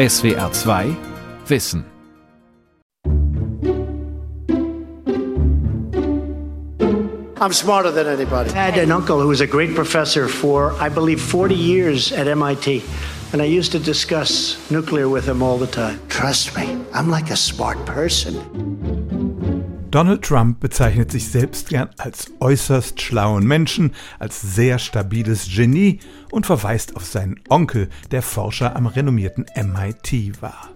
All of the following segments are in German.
SWR 2 Wissen. I'm smarter than anybody. I had an uncle who was a great professor for, I believe, 40 years at MIT. And I used to discuss nuclear with him all the time. Trust me, I'm like a smart person. Donald Trump bezeichnet sich selbst gern als äußerst schlauen Menschen, als sehr stabiles Genie und verweist auf seinen Onkel, der Forscher am renommierten MIT war.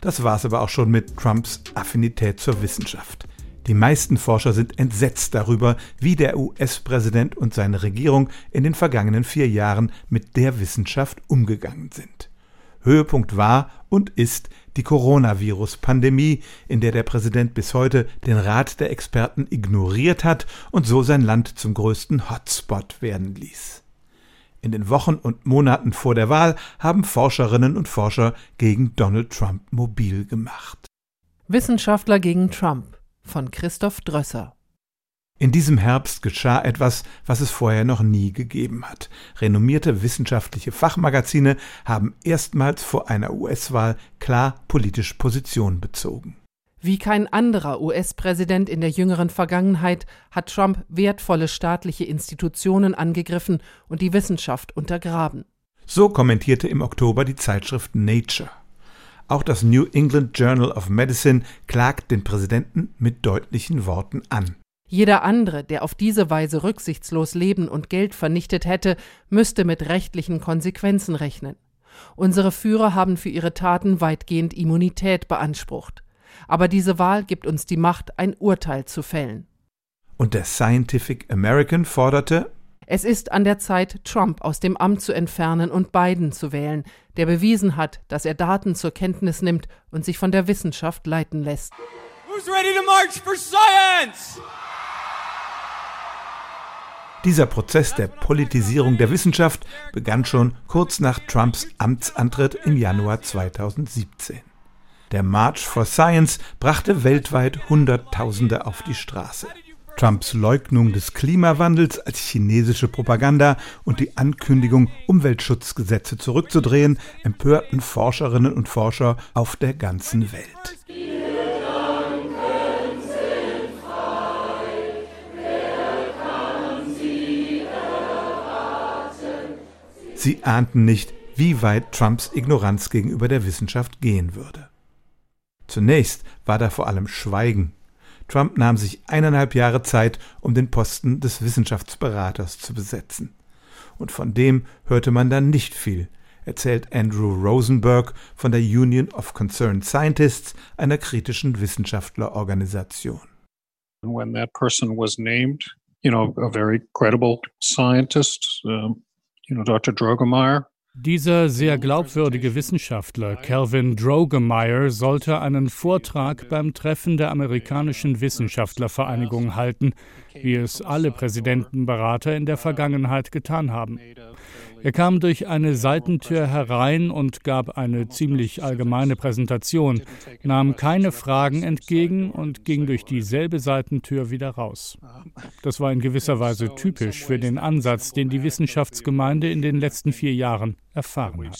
Das war es aber auch schon mit Trumps Affinität zur Wissenschaft. Die meisten Forscher sind entsetzt darüber, wie der US-Präsident und seine Regierung in den vergangenen vier Jahren mit der Wissenschaft umgegangen sind. Höhepunkt war und ist die Coronavirus-Pandemie, in der der Präsident bis heute den Rat der Experten ignoriert hat und so sein Land zum größten Hotspot werden ließ. In den Wochen und Monaten vor der Wahl haben Forscherinnen und Forscher gegen Donald Trump mobil gemacht. Wissenschaftler gegen Trump von Christoph Drösser in diesem Herbst geschah etwas, was es vorher noch nie gegeben hat. Renommierte wissenschaftliche Fachmagazine haben erstmals vor einer US-Wahl klar politisch Position bezogen. Wie kein anderer US-Präsident in der jüngeren Vergangenheit hat Trump wertvolle staatliche Institutionen angegriffen und die Wissenschaft untergraben. So kommentierte im Oktober die Zeitschrift Nature. Auch das New England Journal of Medicine klagt den Präsidenten mit deutlichen Worten an. Jeder andere, der auf diese Weise rücksichtslos Leben und Geld vernichtet hätte, müsste mit rechtlichen Konsequenzen rechnen. Unsere Führer haben für ihre Taten weitgehend Immunität beansprucht. Aber diese Wahl gibt uns die Macht, ein Urteil zu fällen. Und der Scientific American forderte, es ist an der Zeit, Trump aus dem Amt zu entfernen und Biden zu wählen, der bewiesen hat, dass er Daten zur Kenntnis nimmt und sich von der Wissenschaft leiten lässt. Who's ready to march for science? Dieser Prozess der Politisierung der Wissenschaft begann schon kurz nach Trumps Amtsantritt im Januar 2017. Der March for Science brachte weltweit Hunderttausende auf die Straße. Trumps Leugnung des Klimawandels als chinesische Propaganda und die Ankündigung, Umweltschutzgesetze zurückzudrehen, empörten Forscherinnen und Forscher auf der ganzen Welt. Sie ahnten nicht, wie weit Trumps Ignoranz gegenüber der Wissenschaft gehen würde. Zunächst war da vor allem Schweigen. Trump nahm sich eineinhalb Jahre Zeit, um den Posten des Wissenschaftsberaters zu besetzen. Und von dem hörte man dann nicht viel, erzählt Andrew Rosenberg von der Union of Concerned Scientists, einer kritischen Wissenschaftlerorganisation. When that person was named, you know, a very credible scientist, um, you know, Dr. Drogemeyer. Dieser sehr glaubwürdige Wissenschaftler Calvin Drogemeyer sollte einen Vortrag beim Treffen der amerikanischen Wissenschaftlervereinigung halten, wie es alle Präsidentenberater in der Vergangenheit getan haben. Er kam durch eine Seitentür herein und gab eine ziemlich allgemeine Präsentation, nahm keine Fragen entgegen und ging durch dieselbe Seitentür wieder raus. Das war in gewisser Weise typisch für den Ansatz, den die Wissenschaftsgemeinde in den letzten vier Jahren erfahren hat.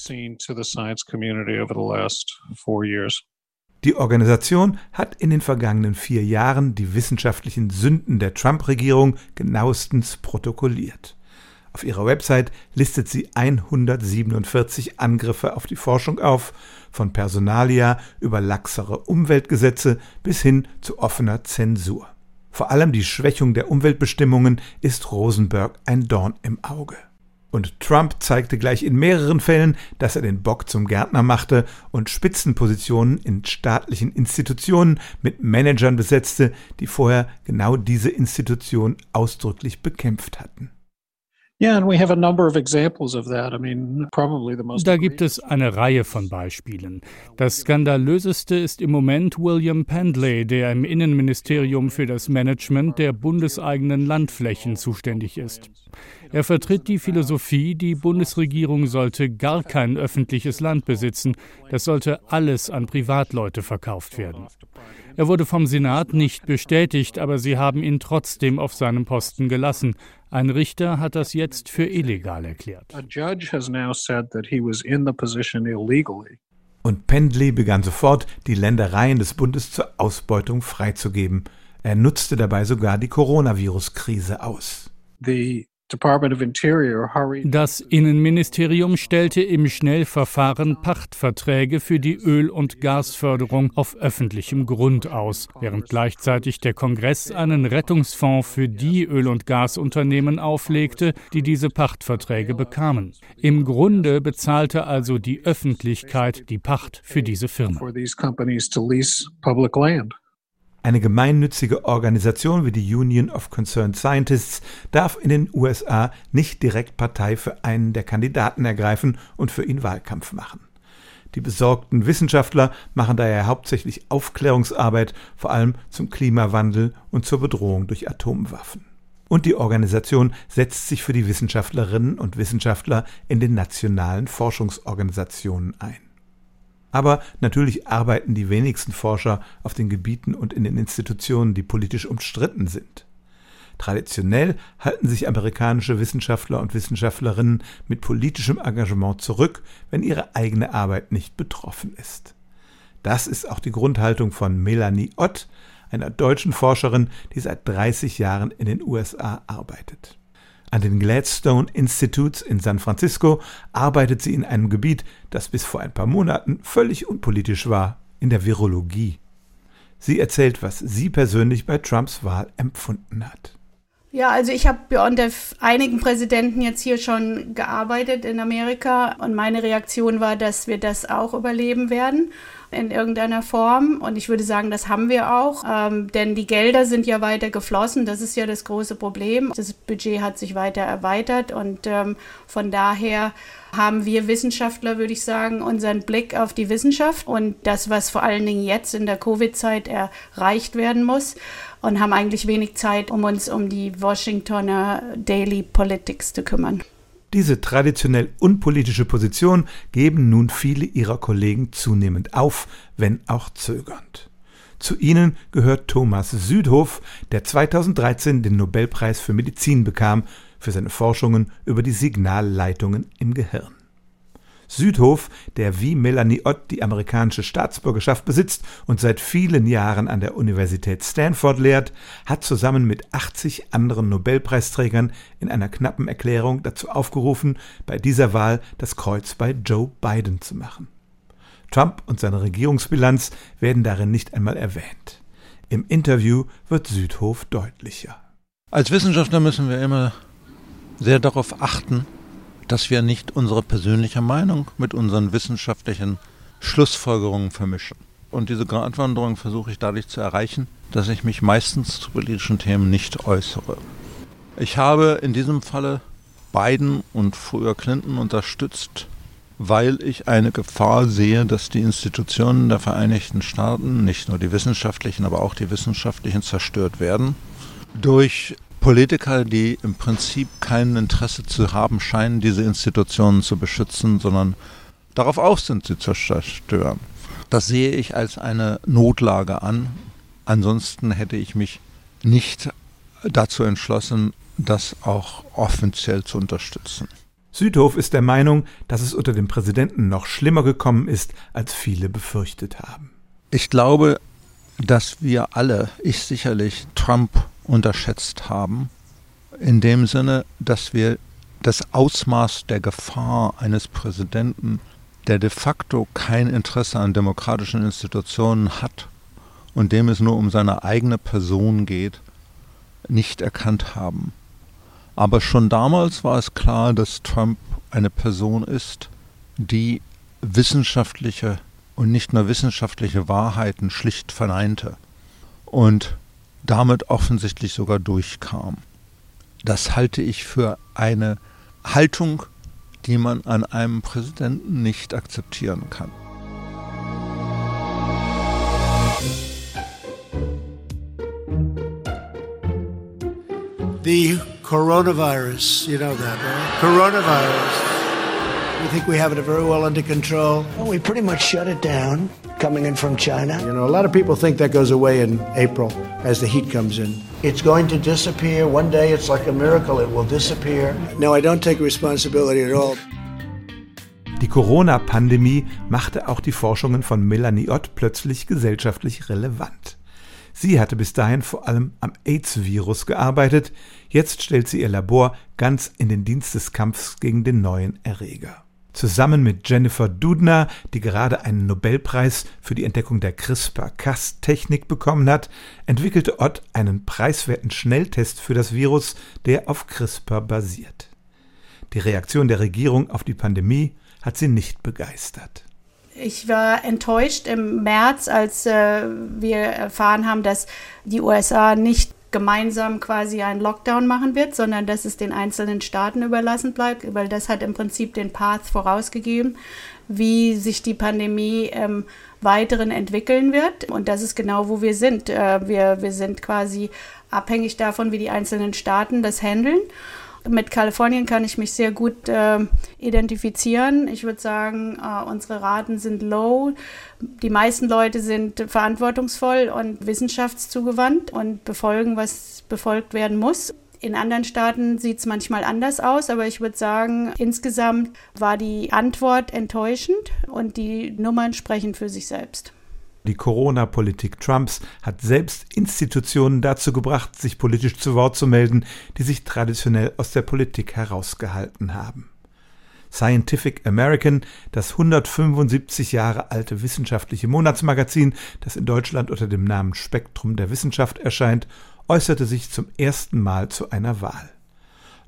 Die Organisation hat in den vergangenen vier Jahren die wissenschaftlichen Sünden der Trump-Regierung genauestens protokolliert. Auf ihrer Website listet sie 147 Angriffe auf die Forschung auf, von Personalia über laxere Umweltgesetze bis hin zu offener Zensur. Vor allem die Schwächung der Umweltbestimmungen ist Rosenberg ein Dorn im Auge. Und Trump zeigte gleich in mehreren Fällen, dass er den Bock zum Gärtner machte und Spitzenpositionen in staatlichen Institutionen mit Managern besetzte, die vorher genau diese Institution ausdrücklich bekämpft hatten. Da gibt es eine Reihe von Beispielen. Das skandalöseste ist im Moment William Pendley, der im Innenministerium für das Management der bundeseigenen Landflächen zuständig ist. Er vertritt die Philosophie, die Bundesregierung sollte gar kein öffentliches Land besitzen, das sollte alles an Privatleute verkauft werden. Er wurde vom Senat nicht bestätigt, aber sie haben ihn trotzdem auf seinem Posten gelassen. Ein Richter hat das jetzt für illegal erklärt. Und Pendley begann sofort, die Ländereien des Bundes zur Ausbeutung freizugeben. Er nutzte dabei sogar die Coronavirus-Krise aus. The das Innenministerium stellte im Schnellverfahren Pachtverträge für die Öl- und Gasförderung auf öffentlichem Grund aus, während gleichzeitig der Kongress einen Rettungsfonds für die Öl- und Gasunternehmen auflegte, die diese Pachtverträge bekamen. Im Grunde bezahlte also die Öffentlichkeit die Pacht für diese Firmen. Eine gemeinnützige Organisation wie die Union of Concerned Scientists darf in den USA nicht direkt Partei für einen der Kandidaten ergreifen und für ihn Wahlkampf machen. Die besorgten Wissenschaftler machen daher hauptsächlich Aufklärungsarbeit, vor allem zum Klimawandel und zur Bedrohung durch Atomwaffen. Und die Organisation setzt sich für die Wissenschaftlerinnen und Wissenschaftler in den nationalen Forschungsorganisationen ein. Aber natürlich arbeiten die wenigsten Forscher auf den Gebieten und in den Institutionen, die politisch umstritten sind. Traditionell halten sich amerikanische Wissenschaftler und Wissenschaftlerinnen mit politischem Engagement zurück, wenn ihre eigene Arbeit nicht betroffen ist. Das ist auch die Grundhaltung von Melanie Ott, einer deutschen Forscherin, die seit 30 Jahren in den USA arbeitet. An den Gladstone Institutes in San Francisco arbeitet sie in einem Gebiet, das bis vor ein paar Monaten völlig unpolitisch war, in der Virologie. Sie erzählt, was sie persönlich bei Trumps Wahl empfunden hat. Ja, also ich habe unter einigen Präsidenten jetzt hier schon gearbeitet in Amerika und meine Reaktion war, dass wir das auch überleben werden in irgendeiner Form. Und ich würde sagen, das haben wir auch, ähm, denn die Gelder sind ja weiter geflossen. Das ist ja das große Problem. Das Budget hat sich weiter erweitert und ähm, von daher haben wir Wissenschaftler, würde ich sagen, unseren Blick auf die Wissenschaft und das, was vor allen Dingen jetzt in der Covid-Zeit erreicht werden muss und haben eigentlich wenig Zeit, um uns um die Washingtoner Daily Politics zu kümmern. Diese traditionell unpolitische Position geben nun viele ihrer Kollegen zunehmend auf, wenn auch zögernd. Zu ihnen gehört Thomas Südhof, der 2013 den Nobelpreis für Medizin bekam für seine Forschungen über die Signalleitungen im Gehirn. Südhof, der wie Melanie Ott die amerikanische Staatsbürgerschaft besitzt und seit vielen Jahren an der Universität Stanford lehrt, hat zusammen mit 80 anderen Nobelpreisträgern in einer knappen Erklärung dazu aufgerufen, bei dieser Wahl das Kreuz bei Joe Biden zu machen. Trump und seine Regierungsbilanz werden darin nicht einmal erwähnt. Im Interview wird Südhof deutlicher. Als Wissenschaftler müssen wir immer sehr darauf achten, dass wir nicht unsere persönliche Meinung mit unseren wissenschaftlichen Schlussfolgerungen vermischen. Und diese Gratwanderung versuche ich dadurch zu erreichen, dass ich mich meistens zu politischen Themen nicht äußere. Ich habe in diesem Falle Biden und früher Clinton unterstützt, weil ich eine Gefahr sehe, dass die Institutionen der Vereinigten Staaten, nicht nur die wissenschaftlichen, aber auch die wissenschaftlichen, zerstört werden durch Politiker, die im Prinzip kein Interesse zu haben scheinen, diese Institutionen zu beschützen, sondern darauf aus sind, sie zu zerstören. Das sehe ich als eine Notlage an. Ansonsten hätte ich mich nicht dazu entschlossen, das auch offiziell zu unterstützen. Südhof ist der Meinung, dass es unter dem Präsidenten noch schlimmer gekommen ist, als viele befürchtet haben. Ich glaube, dass wir alle, ich sicherlich, Trump unterschätzt haben, in dem Sinne, dass wir das Ausmaß der Gefahr eines Präsidenten, der de facto kein Interesse an demokratischen Institutionen hat und dem es nur um seine eigene Person geht, nicht erkannt haben. Aber schon damals war es klar, dass Trump eine Person ist, die wissenschaftliche und nicht nur wissenschaftliche Wahrheiten schlicht verneinte. Und damit offensichtlich sogar durchkam. Das halte ich für eine Haltung, die man an einem Präsidenten nicht akzeptieren kann. The coronavirus, you know that, right? Coronavirus. We think we have it very well under control. Well, we pretty much shut it down coming in from China. You know, a lot of people think that goes away in April as the heat comes in. It's going to disappear. One day it's like a miracle, it will disappear. No, I don't take responsibility at all. Die Corona-Pandemie machte auch die Forschungen von Melanie Ott plötzlich gesellschaftlich relevant. Sie hatte bis dahin vor allem am AIDS-Virus gearbeitet, jetzt stellt sie ihr Labor ganz in den Dienst des Kampfs gegen den neuen Erreger. Zusammen mit Jennifer Doudna, die gerade einen Nobelpreis für die Entdeckung der CRISPR-Cas-Technik bekommen hat, entwickelte Ott einen preiswerten Schnelltest für das Virus, der auf CRISPR basiert. Die Reaktion der Regierung auf die Pandemie hat sie nicht begeistert. Ich war enttäuscht im März, als äh, wir erfahren haben, dass die USA nicht gemeinsam quasi einen Lockdown machen wird, sondern dass es den einzelnen Staaten überlassen bleibt, weil das hat im Prinzip den Path vorausgegeben, wie sich die Pandemie ähm, weiteren entwickeln wird. Und das ist genau, wo wir sind. Äh, wir, wir sind quasi abhängig davon, wie die einzelnen Staaten das handeln. Mit Kalifornien kann ich mich sehr gut äh, identifizieren. Ich würde sagen, äh, unsere Raten sind low. Die meisten Leute sind verantwortungsvoll und wissenschaftszugewandt und befolgen, was befolgt werden muss. In anderen Staaten sieht es manchmal anders aus, aber ich würde sagen, insgesamt war die Antwort enttäuschend und die Nummern sprechen für sich selbst. Die Corona-Politik Trumps hat selbst Institutionen dazu gebracht, sich politisch zu Wort zu melden, die sich traditionell aus der Politik herausgehalten haben. Scientific American, das 175 Jahre alte wissenschaftliche Monatsmagazin, das in Deutschland unter dem Namen Spektrum der Wissenschaft erscheint, äußerte sich zum ersten Mal zu einer Wahl.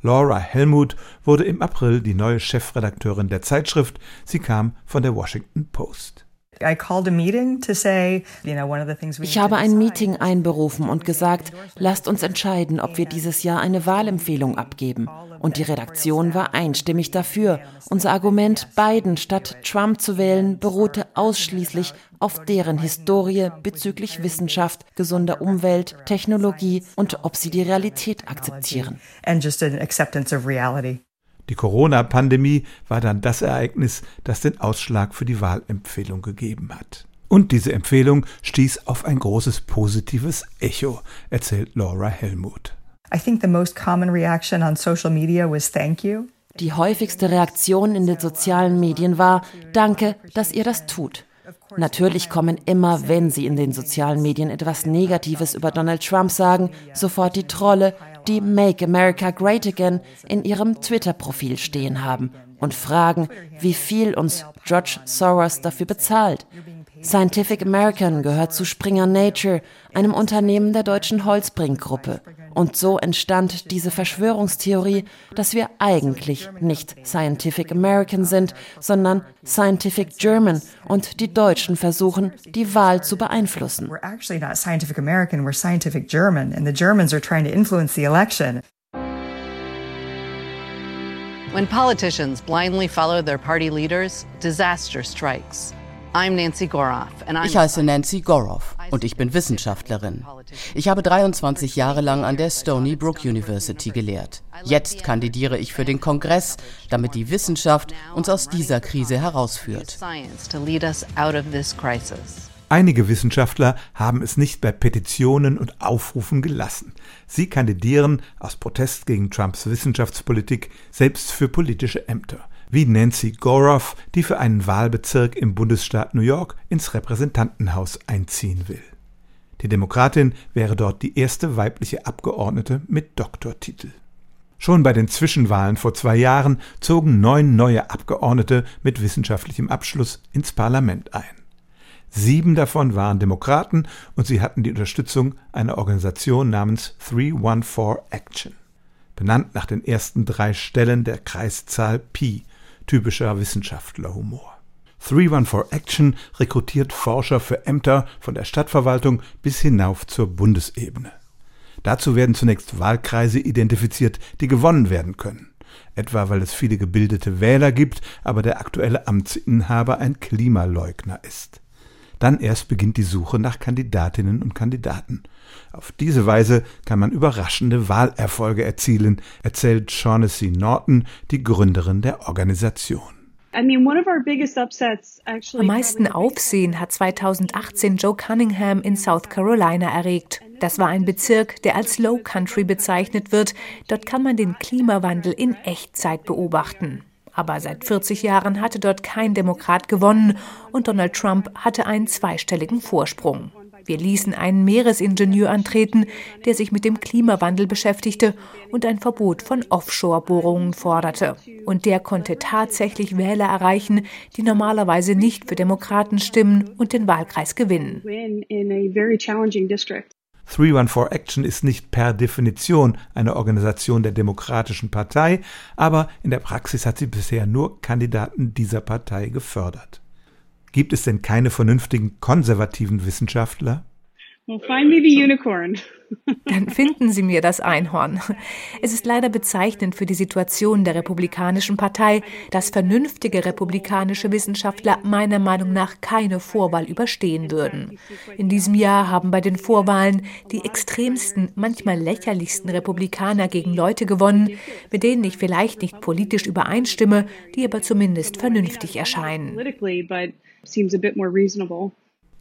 Laura Helmut wurde im April die neue Chefredakteurin der Zeitschrift. Sie kam von der Washington Post. Ich habe ein Meeting einberufen und gesagt, lasst uns entscheiden, ob wir dieses Jahr eine Wahlempfehlung abgeben. Und die Redaktion war einstimmig dafür. Unser Argument, Biden statt Trump zu wählen, beruhte ausschließlich auf deren Historie bezüglich Wissenschaft, gesunder Umwelt, Technologie und ob sie die Realität akzeptieren. Die Corona-Pandemie war dann das Ereignis, das den Ausschlag für die Wahlempfehlung gegeben hat. Und diese Empfehlung stieß auf ein großes positives Echo, erzählt Laura Helmut. Die häufigste Reaktion in den sozialen Medien war Danke, dass ihr das tut. Natürlich kommen immer, wenn Sie in den sozialen Medien etwas Negatives über Donald Trump sagen, sofort die Trolle, die Make America Great Again in ihrem Twitter-Profil stehen haben und fragen, wie viel uns George Soros dafür bezahlt. Scientific American gehört zu Springer Nature, einem Unternehmen der deutschen Holzbrink-Gruppe. Und so entstand diese Verschwörungstheorie, dass wir eigentlich nicht Scientific American sind, sondern Scientific German und die Deutschen versuchen, die Wahl zu beeinflussen. We're actually not Scientific American, we're Scientific German and the Germans are trying to influence the election. When politicians blindly follow their party leaders, disaster strikes. Ich heiße Nancy Goroff und ich bin Wissenschaftlerin. Ich habe 23 Jahre lang an der Stony Brook University gelehrt. Jetzt kandidiere ich für den Kongress, damit die Wissenschaft uns aus dieser Krise herausführt. Einige Wissenschaftler haben es nicht bei Petitionen und Aufrufen gelassen. Sie kandidieren aus Protest gegen Trumps Wissenschaftspolitik selbst für politische Ämter wie Nancy Goroff, die für einen Wahlbezirk im Bundesstaat New York ins Repräsentantenhaus einziehen will. Die Demokratin wäre dort die erste weibliche Abgeordnete mit Doktortitel. Schon bei den Zwischenwahlen vor zwei Jahren zogen neun neue Abgeordnete mit wissenschaftlichem Abschluss ins Parlament ein. Sieben davon waren Demokraten und sie hatten die Unterstützung einer Organisation namens 314 Action, benannt nach den ersten drei Stellen der Kreiszahl Pi, typischer Wissenschaftlerhumor. 314 Action rekrutiert Forscher für Ämter von der Stadtverwaltung bis hinauf zur Bundesebene. Dazu werden zunächst Wahlkreise identifiziert, die gewonnen werden können. Etwa weil es viele gebildete Wähler gibt, aber der aktuelle Amtsinhaber ein Klimaleugner ist. Dann erst beginnt die Suche nach Kandidatinnen und Kandidaten. Auf diese Weise kann man überraschende Wahlerfolge erzielen, erzählt Shaughnessy Norton, die Gründerin der Organisation. Am meisten Aufsehen hat 2018 Joe Cunningham in South Carolina erregt. Das war ein Bezirk, der als Low Country bezeichnet wird. Dort kann man den Klimawandel in Echtzeit beobachten. Aber seit 40 Jahren hatte dort kein Demokrat gewonnen und Donald Trump hatte einen zweistelligen Vorsprung. Wir ließen einen Meeresingenieur antreten, der sich mit dem Klimawandel beschäftigte und ein Verbot von Offshore-Bohrungen forderte. Und der konnte tatsächlich Wähler erreichen, die normalerweise nicht für Demokraten stimmen und den Wahlkreis gewinnen. 314 Action ist nicht per Definition eine Organisation der Demokratischen Partei, aber in der Praxis hat sie bisher nur Kandidaten dieser Partei gefördert. Gibt es denn keine vernünftigen konservativen Wissenschaftler? Well, find me the unicorn. Dann finden Sie mir das Einhorn. Es ist leider bezeichnend für die Situation der Republikanischen Partei, dass vernünftige republikanische Wissenschaftler meiner Meinung nach keine Vorwahl überstehen würden. In diesem Jahr haben bei den Vorwahlen die extremsten, manchmal lächerlichsten Republikaner gegen Leute gewonnen, mit denen ich vielleicht nicht politisch übereinstimme, die aber zumindest vernünftig erscheinen.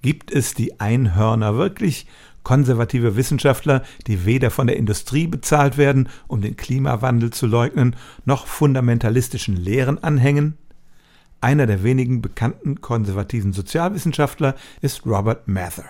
Gibt es die Einhörner wirklich? Konservative Wissenschaftler, die weder von der Industrie bezahlt werden, um den Klimawandel zu leugnen, noch fundamentalistischen Lehren anhängen? Einer der wenigen bekannten konservativen Sozialwissenschaftler ist Robert Mather.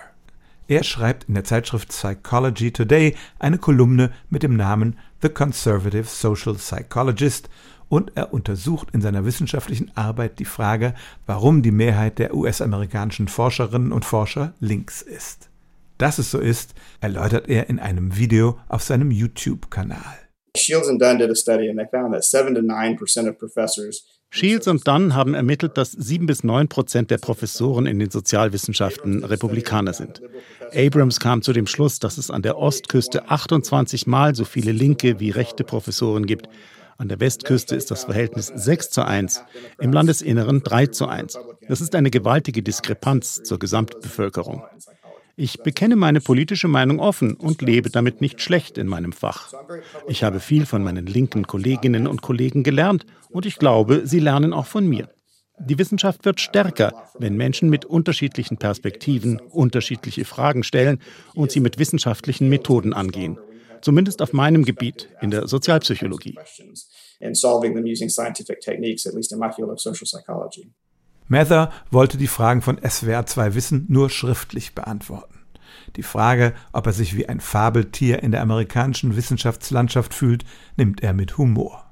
Er schreibt in der Zeitschrift Psychology Today eine Kolumne mit dem Namen The Conservative Social Psychologist und er untersucht in seiner wissenschaftlichen Arbeit die Frage, warum die Mehrheit der US-amerikanischen Forscherinnen und Forscher links ist. Dass es so ist, erläutert er in einem Video auf seinem YouTube-Kanal. Shields and Dunn did a study and they found that 7 to 9% of professors Shields und Dunn haben ermittelt, dass sieben bis neun Prozent der Professoren in den Sozialwissenschaften Republikaner sind. Abrams kam zu dem Schluss, dass es an der Ostküste 28 Mal so viele linke wie rechte Professoren gibt. An der Westküste ist das Verhältnis 6 zu 1, im Landesinneren 3 zu 1. Das ist eine gewaltige Diskrepanz zur Gesamtbevölkerung. Ich bekenne meine politische Meinung offen und lebe damit nicht schlecht in meinem Fach. Ich habe viel von meinen linken Kolleginnen und Kollegen gelernt und ich glaube, sie lernen auch von mir. Die Wissenschaft wird stärker, wenn Menschen mit unterschiedlichen Perspektiven unterschiedliche Fragen stellen und sie mit wissenschaftlichen Methoden angehen zumindest auf meinem Gebiet in der Sozialpsychologie. Mather wollte die Fragen von SWR2 Wissen nur schriftlich beantworten. Die Frage, ob er sich wie ein Fabeltier in der amerikanischen Wissenschaftslandschaft fühlt, nimmt er mit Humor.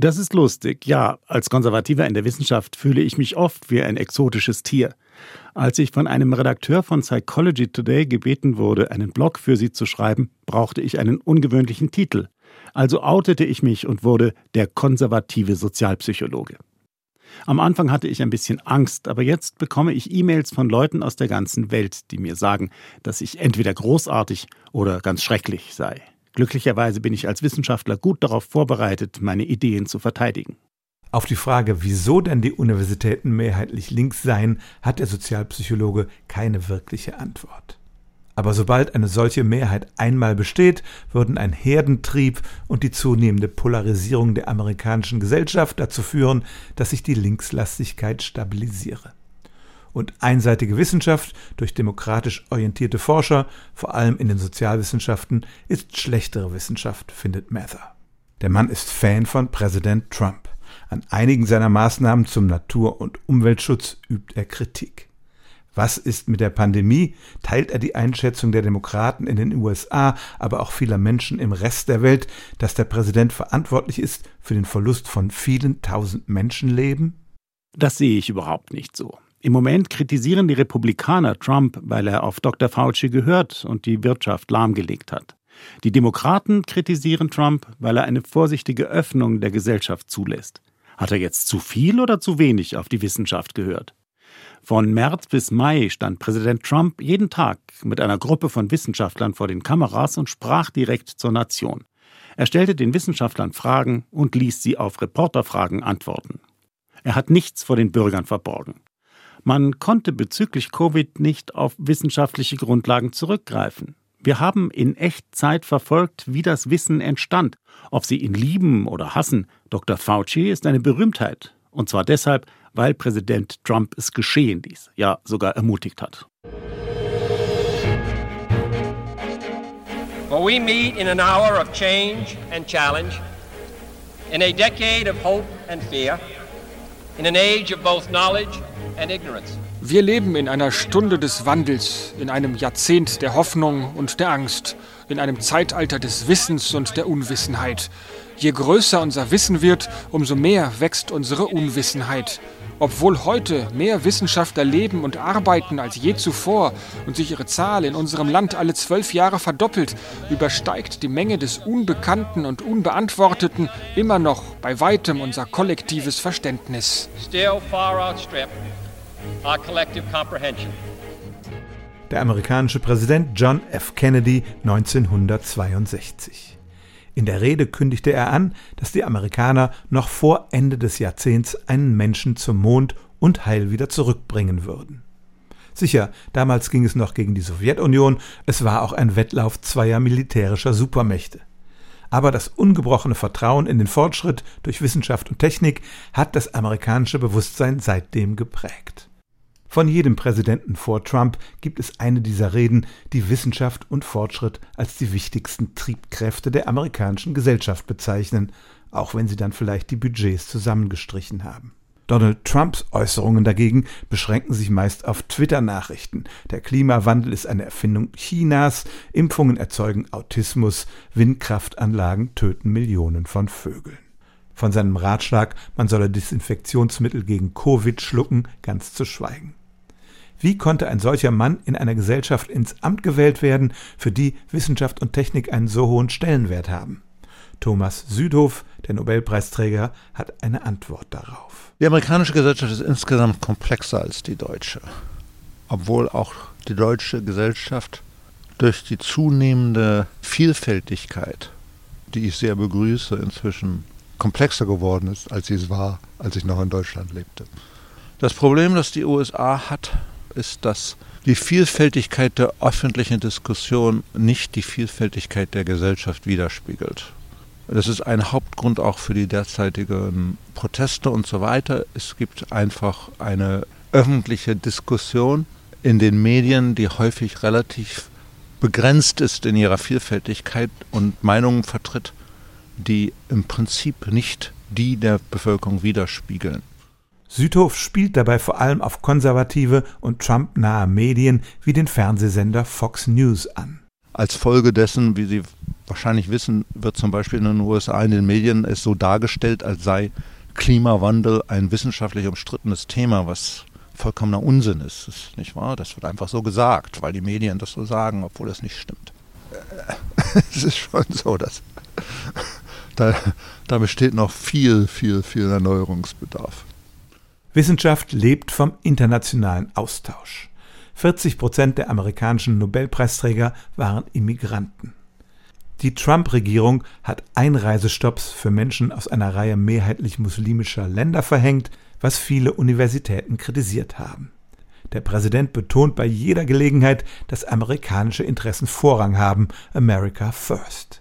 Das ist lustig, ja. Als Konservativer in der Wissenschaft fühle ich mich oft wie ein exotisches Tier. Als ich von einem Redakteur von Psychology Today gebeten wurde, einen Blog für sie zu schreiben, brauchte ich einen ungewöhnlichen Titel. Also outete ich mich und wurde der konservative Sozialpsychologe. Am Anfang hatte ich ein bisschen Angst, aber jetzt bekomme ich E-Mails von Leuten aus der ganzen Welt, die mir sagen, dass ich entweder großartig oder ganz schrecklich sei. Glücklicherweise bin ich als Wissenschaftler gut darauf vorbereitet, meine Ideen zu verteidigen. Auf die Frage, wieso denn die Universitäten mehrheitlich links seien, hat der Sozialpsychologe keine wirkliche Antwort. Aber sobald eine solche Mehrheit einmal besteht, würden ein Herdentrieb und die zunehmende Polarisierung der amerikanischen Gesellschaft dazu führen, dass sich die Linkslastigkeit stabilisiere. Und einseitige Wissenschaft durch demokratisch orientierte Forscher, vor allem in den Sozialwissenschaften, ist schlechtere Wissenschaft, findet Mather. Der Mann ist Fan von Präsident Trump. An einigen seiner Maßnahmen zum Natur- und Umweltschutz übt er Kritik. Was ist mit der Pandemie? Teilt er die Einschätzung der Demokraten in den USA, aber auch vieler Menschen im Rest der Welt, dass der Präsident verantwortlich ist für den Verlust von vielen tausend Menschenleben? Das sehe ich überhaupt nicht so. Im Moment kritisieren die Republikaner Trump, weil er auf Dr. Fauci gehört und die Wirtschaft lahmgelegt hat. Die Demokraten kritisieren Trump, weil er eine vorsichtige Öffnung der Gesellschaft zulässt. Hat er jetzt zu viel oder zu wenig auf die Wissenschaft gehört? Von März bis Mai stand Präsident Trump jeden Tag mit einer Gruppe von Wissenschaftlern vor den Kameras und sprach direkt zur Nation. Er stellte den Wissenschaftlern Fragen und ließ sie auf Reporterfragen antworten. Er hat nichts vor den Bürgern verborgen. Man konnte bezüglich Covid nicht auf wissenschaftliche Grundlagen zurückgreifen. Wir haben in Echtzeit verfolgt, wie das Wissen entstand. Ob Sie ihn lieben oder hassen, Dr. Fauci ist eine Berühmtheit. Und zwar deshalb, weil Präsident Trump es geschehen ließ, ja sogar ermutigt hat. For we meet in an hour of change and challenge, in a decade of hope and fear. In an age of both knowledge and ignorance. Wir leben in einer Stunde des Wandels, in einem Jahrzehnt der Hoffnung und der Angst, in einem Zeitalter des Wissens und der Unwissenheit. Je größer unser Wissen wird, umso mehr wächst unsere Unwissenheit. Obwohl heute mehr Wissenschaftler leben und arbeiten als je zuvor und sich ihre Zahl in unserem Land alle zwölf Jahre verdoppelt, übersteigt die Menge des Unbekannten und Unbeantworteten immer noch bei weitem unser kollektives Verständnis. Still far outstrip our collective comprehension. Der amerikanische Präsident John F. Kennedy 1962. In der Rede kündigte er an, dass die Amerikaner noch vor Ende des Jahrzehnts einen Menschen zum Mond und heil wieder zurückbringen würden. Sicher, damals ging es noch gegen die Sowjetunion, es war auch ein Wettlauf zweier militärischer Supermächte. Aber das ungebrochene Vertrauen in den Fortschritt durch Wissenschaft und Technik hat das amerikanische Bewusstsein seitdem geprägt. Von jedem Präsidenten vor Trump gibt es eine dieser Reden, die Wissenschaft und Fortschritt als die wichtigsten Triebkräfte der amerikanischen Gesellschaft bezeichnen, auch wenn sie dann vielleicht die Budgets zusammengestrichen haben. Donald Trumps Äußerungen dagegen beschränken sich meist auf Twitter-Nachrichten. Der Klimawandel ist eine Erfindung Chinas, Impfungen erzeugen Autismus, Windkraftanlagen töten Millionen von Vögeln. Von seinem Ratschlag, man solle Desinfektionsmittel gegen Covid schlucken, ganz zu schweigen. Wie konnte ein solcher Mann in einer Gesellschaft ins Amt gewählt werden, für die Wissenschaft und Technik einen so hohen Stellenwert haben? Thomas Südhof, der Nobelpreisträger, hat eine Antwort darauf. Die amerikanische Gesellschaft ist insgesamt komplexer als die deutsche, obwohl auch die deutsche Gesellschaft durch die zunehmende Vielfältigkeit, die ich sehr begrüße, inzwischen komplexer geworden ist, als sie es war, als ich noch in Deutschland lebte. Das Problem, das die USA hat, ist, dass die Vielfältigkeit der öffentlichen Diskussion nicht die Vielfältigkeit der Gesellschaft widerspiegelt. Das ist ein Hauptgrund auch für die derzeitigen Proteste und so weiter. Es gibt einfach eine öffentliche Diskussion in den Medien, die häufig relativ begrenzt ist in ihrer Vielfältigkeit und Meinungen vertritt, die im Prinzip nicht die der Bevölkerung widerspiegeln. Südhof spielt dabei vor allem auf konservative und Trump-nahe Medien wie den Fernsehsender Fox News an. Als Folge dessen, wie Sie wahrscheinlich wissen, wird zum Beispiel in den USA in den Medien es so dargestellt, als sei Klimawandel ein wissenschaftlich umstrittenes Thema, was vollkommener Unsinn ist. Ist nicht wahr? Das wird einfach so gesagt, weil die Medien das so sagen, obwohl das nicht stimmt. Es ist schon so, dass da, da besteht noch viel, viel, viel Erneuerungsbedarf. Wissenschaft lebt vom internationalen Austausch. 40 Prozent der amerikanischen Nobelpreisträger waren Immigranten. Die Trump-Regierung hat Einreisestopps für Menschen aus einer Reihe mehrheitlich muslimischer Länder verhängt, was viele Universitäten kritisiert haben. Der Präsident betont bei jeder Gelegenheit, dass amerikanische Interessen Vorrang haben, America First.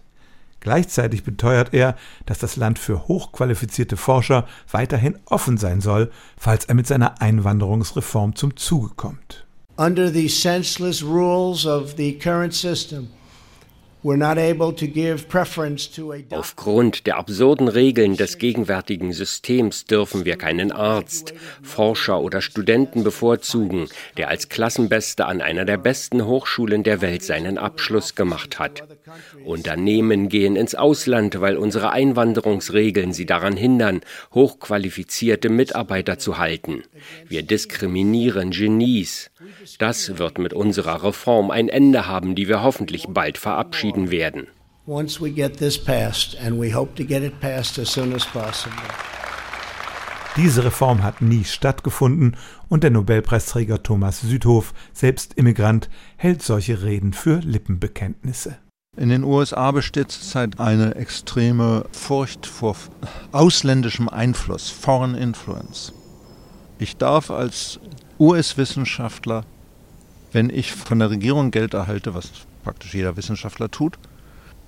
Gleichzeitig beteuert er, dass das Land für hochqualifizierte Forscher weiterhin offen sein soll, falls er mit seiner Einwanderungsreform zum Zuge kommt. Under the senseless rules of the current system, Aufgrund der absurden Regeln des gegenwärtigen Systems dürfen wir keinen Arzt, Forscher oder Studenten bevorzugen, der als Klassenbester an einer der besten Hochschulen der Welt seinen Abschluss gemacht hat. Unternehmen gehen ins Ausland, weil unsere Einwanderungsregeln sie daran hindern, hochqualifizierte Mitarbeiter zu halten. Wir diskriminieren Genies. Das wird mit unserer Reform ein Ende haben, die wir hoffentlich bald verabschieden werden. Diese Reform hat nie stattgefunden und der Nobelpreisträger Thomas Südhof, selbst Immigrant, hält solche Reden für Lippenbekenntnisse. In den USA besteht zurzeit eine extreme Furcht vor ausländischem Einfluss, Foreign Influence. Ich darf als US-Wissenschaftler, wenn ich von der Regierung Geld erhalte, was praktisch jeder Wissenschaftler tut,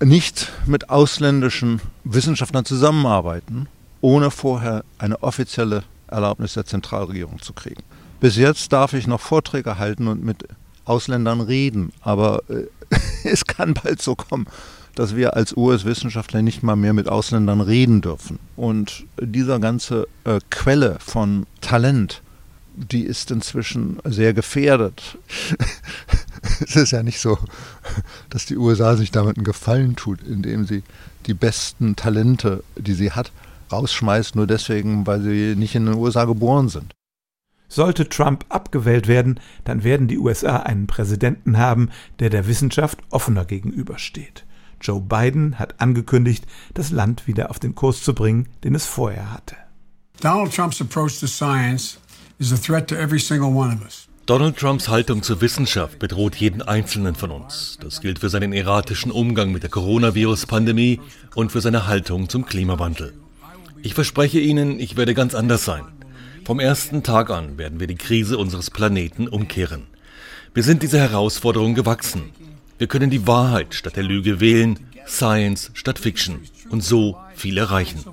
nicht mit ausländischen Wissenschaftlern zusammenarbeiten, ohne vorher eine offizielle Erlaubnis der Zentralregierung zu kriegen. Bis jetzt darf ich noch Vorträge halten und mit Ausländern reden, aber äh, es kann bald so kommen, dass wir als US-Wissenschaftler nicht mal mehr mit Ausländern reden dürfen. Und dieser ganze äh, Quelle von Talent, die ist inzwischen sehr gefährdet. es ist ja nicht so, dass die USA sich damit einen Gefallen tut, indem sie die besten Talente, die sie hat, rausschmeißt, nur deswegen, weil sie nicht in den USA geboren sind. Sollte Trump abgewählt werden, dann werden die USA einen Präsidenten haben, der der Wissenschaft offener gegenübersteht. Joe Biden hat angekündigt, das Land wieder auf den Kurs zu bringen, den es vorher hatte. Donald Trump's approach to science is a threat to every single one of us. Donald Trumps Haltung zur Wissenschaft bedroht jeden Einzelnen von uns. Das gilt für seinen erratischen Umgang mit der Coronavirus-Pandemie und für seine Haltung zum Klimawandel. Ich verspreche Ihnen, ich werde ganz anders sein. Vom ersten Tag an werden wir die Krise unseres Planeten umkehren. Wir sind dieser Herausforderung gewachsen. Wir können die Wahrheit statt der Lüge wählen, Science statt Fiction und so viel erreichen.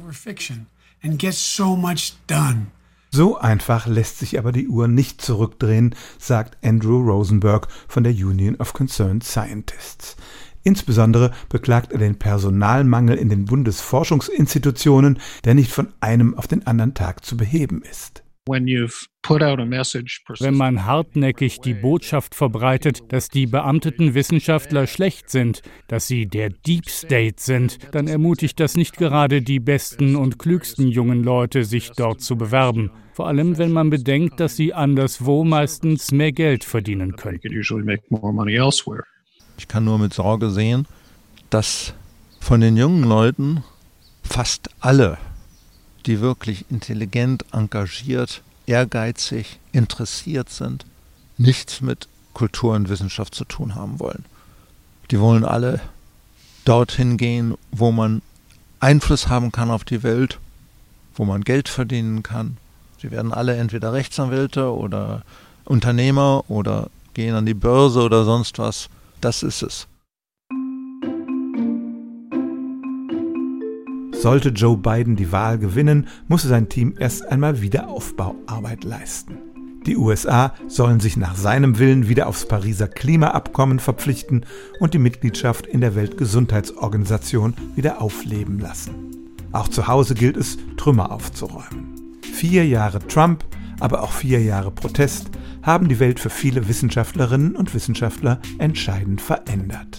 So einfach lässt sich aber die Uhr nicht zurückdrehen, sagt Andrew Rosenberg von der Union of Concerned Scientists. Insbesondere beklagt er den Personalmangel in den Bundesforschungsinstitutionen, der nicht von einem auf den anderen Tag zu beheben ist. Wenn man hartnäckig die Botschaft verbreitet, dass die beamteten Wissenschaftler schlecht sind, dass sie der Deep State sind, dann ermutigt das nicht gerade die besten und klügsten jungen Leute, sich dort zu bewerben. Vor allem, wenn man bedenkt, dass sie anderswo meistens mehr Geld verdienen können. Ich kann nur mit Sorge sehen, dass von den jungen Leuten fast alle, die wirklich intelligent, engagiert, ehrgeizig, interessiert sind, nichts mit Kultur und Wissenschaft zu tun haben wollen. Die wollen alle dorthin gehen, wo man Einfluss haben kann auf die Welt, wo man Geld verdienen kann. Sie werden alle entweder Rechtsanwälte oder Unternehmer oder gehen an die Börse oder sonst was. Das ist es. Sollte Joe Biden die Wahl gewinnen, muss sein Team erst einmal Wiederaufbauarbeit leisten. Die USA sollen sich nach seinem Willen wieder aufs Pariser Klimaabkommen verpflichten und die Mitgliedschaft in der Weltgesundheitsorganisation wieder aufleben lassen. Auch zu Hause gilt es, Trümmer aufzuräumen. Vier Jahre Trump, aber auch vier Jahre Protest haben die Welt für viele Wissenschaftlerinnen und Wissenschaftler entscheidend verändert.